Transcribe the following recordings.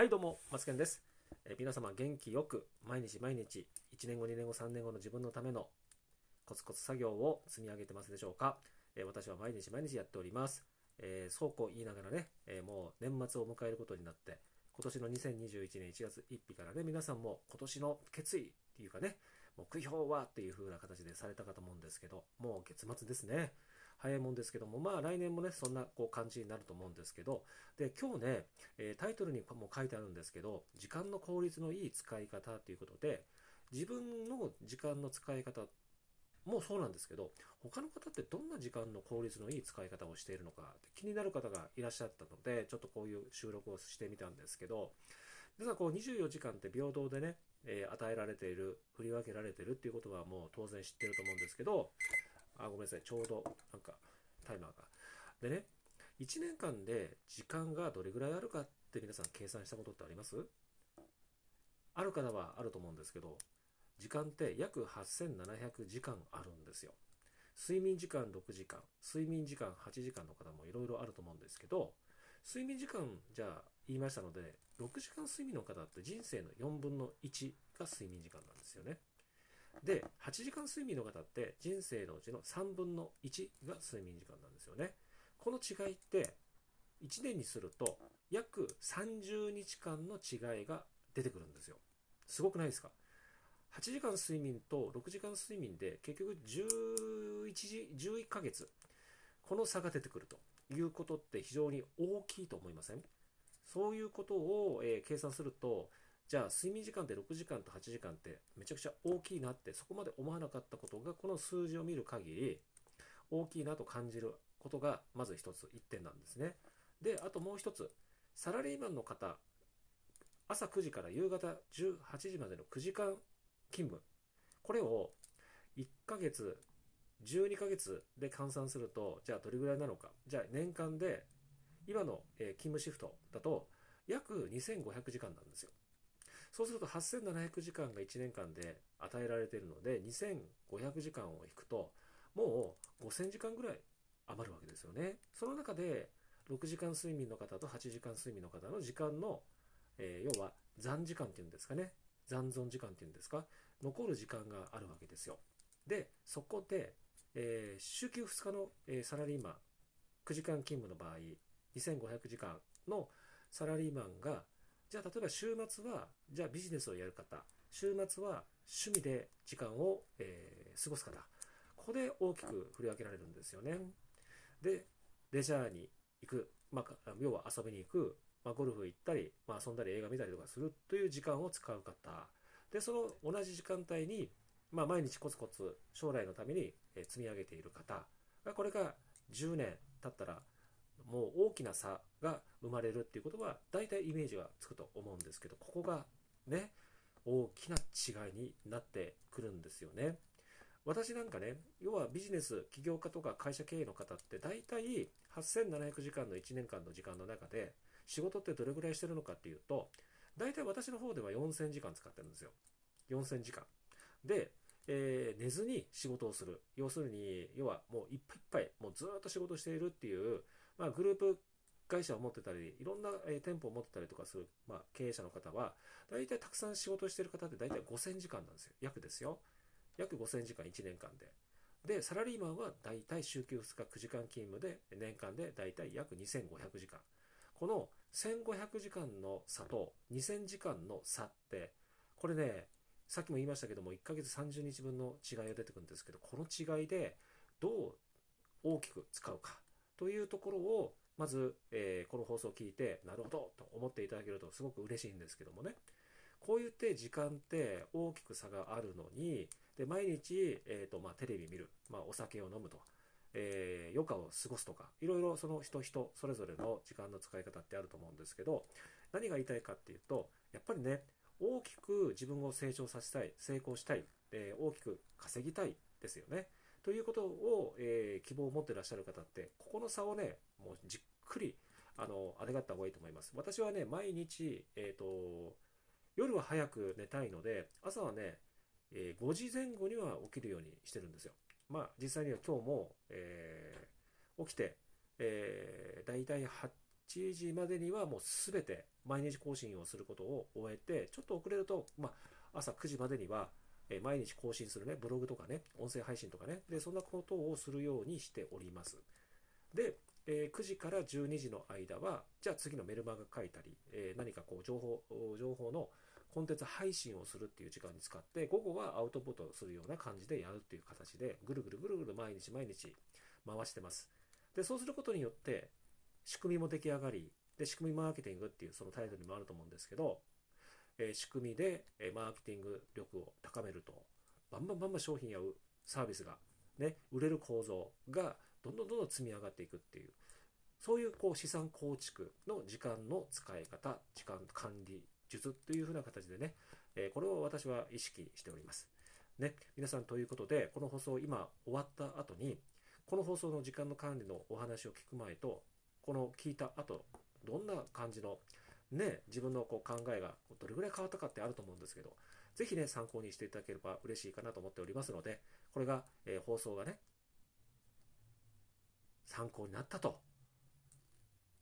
はいどうも、マツケンです。え皆様元気よく、毎日毎日、1年後、2年後、3年後の自分のためのコツコツ作業を積み上げてますでしょうか。え私は毎日毎日やっております。えーそうこう言いながらね、えーもう年末を迎えることになって、今年の2021年1月1日からね、皆さんも今年の決意っていうかね、目標はっていう風な形でされたかと思うんですけど、もう月末ですね。早いもんですけども、まあ来年もね、そんなこう感じになると思うんですけど、で、今日ね、えタイトルにも書いてあるんですけど、時間の効率のいい使い方ということで、自分の時間の使い方もそうなんですけど、他の方ってどんな時間の効率のいい使い方をしているのかって気になる方がいらっしゃったので、ちょっとこういう収録をしてみたんですけど、実はこう24時間って平等でね、えー与えられている、振り分けられているっていうことはもう当然知ってると思うんですけど、あ、ごめんなさい、ちょうどなんかタイマーが。でね、1年間で時間がどれぐらいあるかって皆さん計算したことってあります？ある方はあると思うんですけど、時間って約8700時間あるんですよ。睡眠時間6時間、睡眠時間8時間の方もいろいろあると思うんですけど、睡眠時間じゃあ言いましたので、6時間睡眠の方って人生の4分の1が睡眠時間なんですよね。で、8時間睡眠の方って人生のうちの3分の1が睡眠時間なんですよね。この違いって1年にすると約30日間の違いが出てくるんですよ。すごくないですか ?8 時間睡眠と6時間睡眠で結局11時、11ヶ月。この差が出てくるということって非常に大きいと思いません？そういうことを、え計算すると、じゃあ睡眠時間って6時間と8時間ってめちゃくちゃ大きいなってそこまで思わなかったことがこの数字を見る限り大きいなと感じることがまず一つ1点なんですね。で、あともう一つ、サラリーマンの方、朝9時から夕方18時までの9時間勤務、これを1ヶ月、12ヶ月で換算すると、じゃあどれぐらいなのか。じゃあ年間で、今の勤務シフトだと約2500時間なんですよ。そうすると8700時間が1年間で与えられているので、2500時間を引くと、もう5000時間ぐらい余るわけですよね。その中で、6時間睡眠の方と8時間睡眠の方の時間の、えー要は残時間っていうんですかね。残存時間っていうんですか。残る時間があるわけですよ。で、そこで、えー週休2日の、えーサラリーマン、9時間勤務の場合、2500時間のサラリーマンが、じゃあ例えば週末は、じゃあビジネスをやる方、週末は趣味で時間を、えー過ごす方、ここで大きく振り分けられるんですよね。で、レジャーに行く、まあ、要は遊びに行く、まあ、ゴルフ行ったり、まあ、遊んだり映画見たりとかするという時間を使う方。で、その同じ時間帯に、まあ、毎日コツコツ将来のために積み上げている方が、これが10年経ったら、もう大きな差が生まれるっていうことは、大体イメージはつくと思うんですけど、ここがね、大きな違いになってくるんですよね。私なんかね、要はビジネス、起業家とか会社経営の方って大体8700時間の1年間の時間の中で仕事ってどれぐらいしてるのかっていうと、大体私の方では4000時間使ってるんですよ。4000時間。で、えー寝ずに仕事をする。要するに、要はもういっぱいいっぱい、もうずっと仕事しているっていう、まあグループ会社を持ってたり、いろんな、えー店舗を持ってたりとかする、まあ経営者の方は、大体たくさん仕事してる方って大体5000時間なんですよ。約ですよ。約5000時間1年間で。で、サラリーマンは大体週休2日9時間勤務で、年間で大体約2500時間。この1500時間の差と2000時間の差って、これね、さっきも言いましたけども、1ヶ月30日分の違いが出てくるんですけど、この違いでどう大きく使うかというところを、まず、えーこの放送を聞いて、なるほどと思っていただけるとすごく嬉しいんですけどもね。こう言って時間って大きく差があるのに、で、毎日、えっ、と、まあ、テレビ見る、まあ、お酒を飲むと、えー余暇を過ごすとか、いろいろその人人、それぞれの時間の使い方ってあると思うんですけど、何が言いたいかっていうと、やっぱりね、大きく自分を成長させたい、成功したい、えー大きく稼ぎたいですよね。ということを、えー希望を持ってらっしゃる方って、ここの差をね、もうじっくり、あの、あれがった方がいいと思います。私はね、毎日、えっ、と、夜は早く寝たいので、朝はね、えー5時前後には起きるようにしてるんですよ。まあ、実際には今日も、えー起きて、えー、大体8時までにはもうすべて毎日更新をすることを終えて、ちょっと遅れると、まあ、朝9時までには、え毎日更新するね、ブログとかね、音声配信とかね、で、そんなことをするようにしております。で、えー、9時から12時の間は、じゃあ次のメルマガ書いたり、えー、何かこう情報、情報のコンテンツ配信をするっていう時間に使って、午後はアウトプットするような感じでやるっていう形で、ぐるぐるぐるぐる毎日毎日回してます。で、そうすることによって、仕組みも出来上がり、で、仕組みマーケティングっていうそのタイトルにもあると思うんですけど、え、仕組みで、えマーケティング力を高めると、バンバンバンバン商品やサービスが、ね、売れる構造がどんどんどんどん積み上がっていくっていう、そういうこう資産構築の時間の使い方、時間管理術というふうな形でね、えこれを私は意識しております。ね、皆さんということで、この放送今終わった後に、この放送の時間の管理のお話を聞く前と、この聞いた後、どんな感じの、ね、自分のこう考えがどれぐらい変わったかってあると思うんですけど、ぜひね、参考にしていただければ嬉しいかなと思っておりますので、これが、えー、放送がね、参考になったと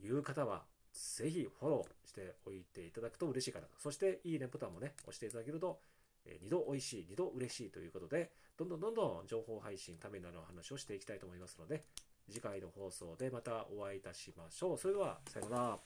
いう方は、ぜひフォローしておいていただくと嬉しいかなと。そして、いいねボタンもね、押していただけると、えー、2度美味しい、2度嬉しいということで、どんどんどんどん情報配信、ためになるお話をしていきたいと思いますので、次回の放送でまたお会いいたしましょう。それでは、さようなら。